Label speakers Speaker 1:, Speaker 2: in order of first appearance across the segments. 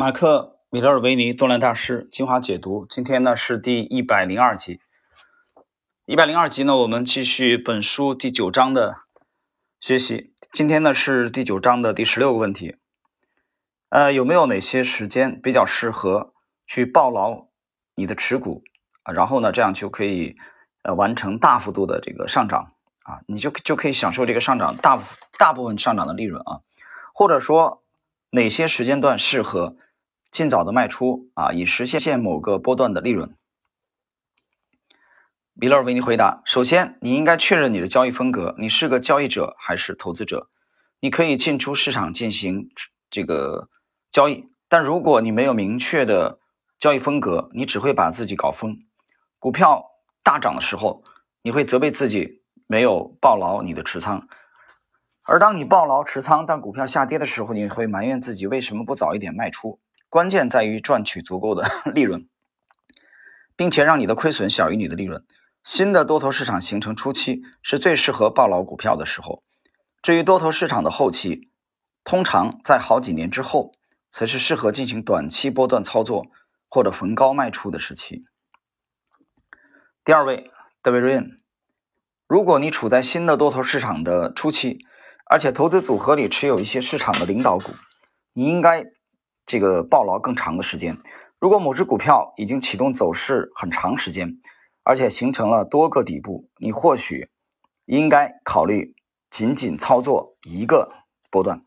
Speaker 1: 马克·米勒尔维尼多兰大师精华解读，今天呢是第一百零二集。一百零二集呢，我们继续本书第九章的学习。今天呢是第九章的第十六个问题。呃，有没有哪些时间比较适合去抱牢你的持股啊？然后呢，这样就可以呃完成大幅度的这个上涨啊，你就就可以享受这个上涨大大部分上涨的利润啊。或者说哪些时间段适合？尽早的卖出啊，以实现现某个波段的利润。米勒为你回答：首先，你应该确认你的交易风格，你是个交易者还是投资者？你可以进出市场进行这个交易，但如果你没有明确的交易风格，你只会把自己搞疯。股票大涨的时候，你会责备自己没有抱牢你的持仓；而当你抱牢持仓，但股票下跌的时候，你会埋怨自己为什么不早一点卖出。关键在于赚取足够的 利润，并且让你的亏损小于你的利润。新的多头市场形成初期是最适合抱牢股票的时候，至于多头市场的后期，通常在好几年之后才是适合进行短期波段操作或者逢高卖出的时期。第二位，德维瑞恩，如果你处在新的多头市场的初期，而且投资组合里持有一些市场的领导股，你应该。这个抱牢更长的时间。如果某只股票已经启动走势很长时间，而且形成了多个底部，你或许应该考虑仅仅操作一个波段。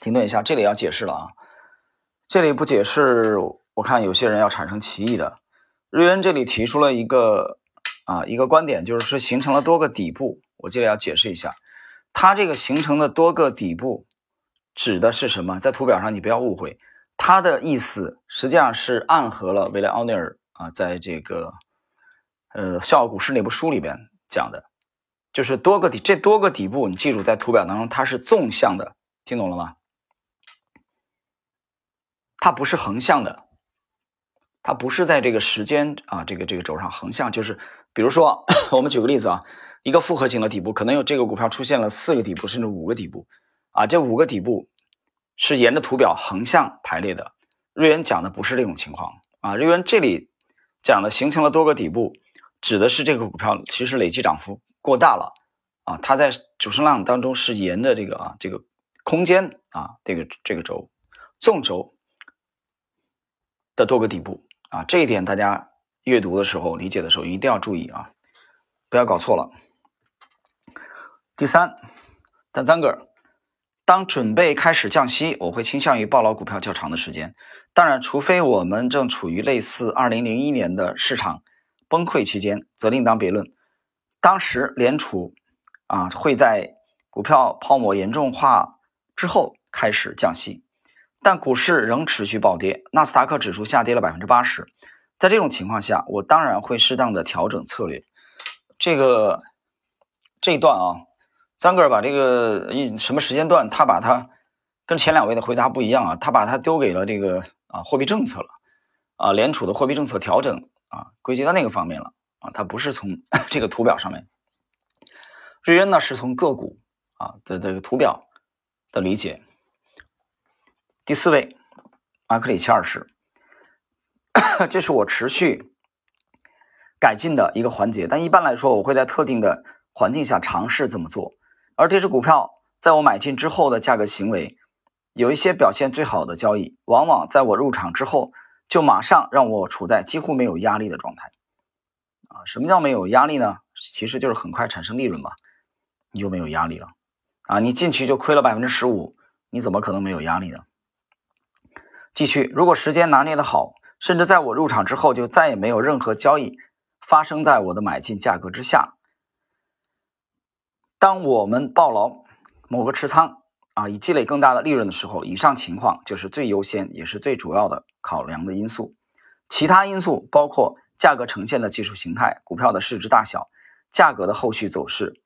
Speaker 1: 停顿一下，这里要解释了啊！这里不解释，我看有些人要产生歧义的。瑞恩这里提出了一个啊一个观点，就是说形成了多个底部。我这里要解释一下，它这个形成的多个底部。指的是什么？在图表上你不要误会，它的意思实际上是暗合了维莱奥尼尔啊，在这个呃《笑傲股市》那部书里边讲的，就是多个底，这多个底部，你记住，在图表当中它是纵向的，听懂了吗？它不是横向的，它不是在这个时间啊这个这个轴上横向，就是比如说 我们举个例子啊，一个复合型的底部，可能有这个股票出现了四个底部，甚至五个底部。啊，这五个底部是沿着图表横向排列的。瑞元讲的不是这种情况啊，瑞元这里讲的形成了多个底部，指的是这个股票其实累计涨幅过大了啊，它在主升浪当中是沿着这个啊这个空间啊这个这个轴纵轴的多个底部啊，这一点大家阅读的时候理解的时候一定要注意啊，不要搞错了。第三，第三个。当准备开始降息，我会倾向于抱牢股票较长的时间。当然，除非我们正处于类似2001年的市场崩溃期间，则另当别论。当时联储啊会在股票泡沫严重化之后开始降息，但股市仍持续暴跌，纳斯达克指数下跌了百分之八十。在这种情况下，我当然会适当的调整策略。这个这一段啊。张哥把这个一什么时间段，他把他跟前两位的回答不一样啊，他把他丢给了这个啊货币政策了啊，联储的货币政策调整啊，归结到那个方面了啊，他不是从 这个图表上面。瑞恩呢是从个股啊的这个图表的理解。第四位，马克里奇二世，这是我持续改进的一个环节，但一般来说，我会在特定的环境下尝试这么做。而这只股票在我买进之后的价格行为，有一些表现最好的交易，往往在我入场之后就马上让我处在几乎没有压力的状态。啊，什么叫没有压力呢？其实就是很快产生利润嘛，你就没有压力了。啊，你进去就亏了百分之十五，你怎么可能没有压力呢？继续，如果时间拿捏的好，甚至在我入场之后就再也没有任何交易发生在我的买进价格之下。当我们抱牢某个持仓啊，以积累更大的利润的时候，以上情况就是最优先也是最主要的考量的因素。其他因素包括价格呈现的技术形态、股票的市值大小、价格的后续走势、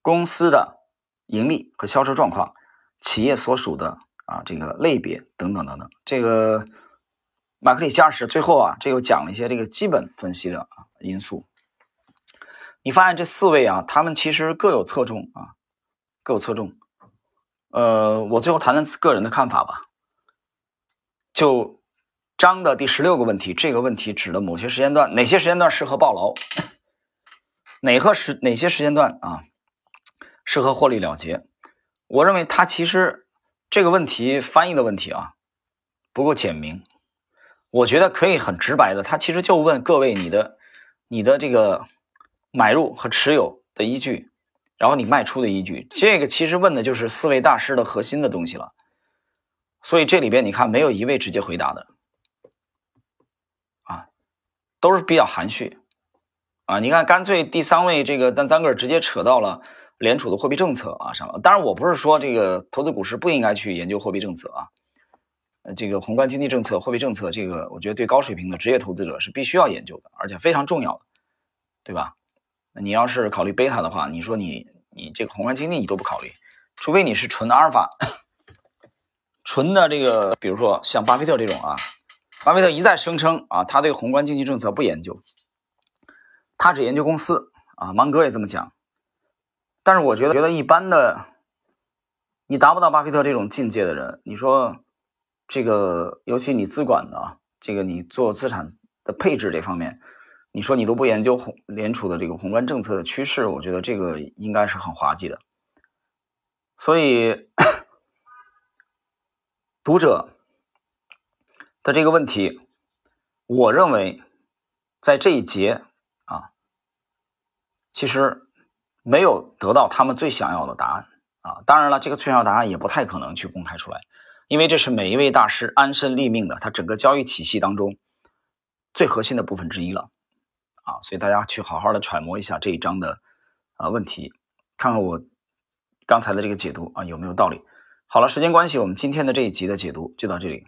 Speaker 1: 公司的盈利和销售状况、企业所属的啊这个类别等等等等。这个马克里加什最后啊，这又讲了一些这个基本分析的因素。你发现这四位啊，他们其实各有侧重啊，各有侧重。呃，我最后谈谈个人的看法吧。就张的第十六个问题，这个问题指的某些时间段，哪些时间段适合报牢？哪个时哪些时间段啊适合获利了结？我认为他其实这个问题翻译的问题啊不够简明。我觉得可以很直白的，他其实就问各位你的你的这个买入和持有的依据，然后你卖出的依据，这个其实问的就是四位大师的核心的东西了。所以这里边你看没有一位直接回答的，啊，都是比较含蓄，啊，你看干脆第三位这个但张个直接扯到了联储的货币政策啊上，当然我不是说这个投资股市不应该去研究货币政策啊。这个宏观经济政策、货币政策，这个我觉得对高水平的职业投资者是必须要研究的，而且非常重要的，对吧？你要是考虑贝塔的话，你说你你这个宏观经济你都不考虑，除非你是纯阿尔法，纯的这个，比如说像巴菲特这种啊，巴菲特一再声称啊，他对宏观经济政策不研究，他只研究公司啊，芒格也这么讲。但是我觉得，觉得一般的，你达不到巴菲特这种境界的人，你说。这个，尤其你资管的，这个你做资产的配置这方面，你说你都不研究宏联储的这个宏观政策的趋势，我觉得这个应该是很滑稽的。所以，读者的这个问题，我认为在这一节啊，其实没有得到他们最想要的答案啊。当然了，这个最想要答案也不太可能去公开出来。因为这是每一位大师安身立命的，他整个交易体系当中最核心的部分之一了，啊，所以大家去好好的揣摩一下这一章的啊问题，看看我刚才的这个解读啊有没有道理。好了，时间关系，我们今天的这一集的解读就到这里。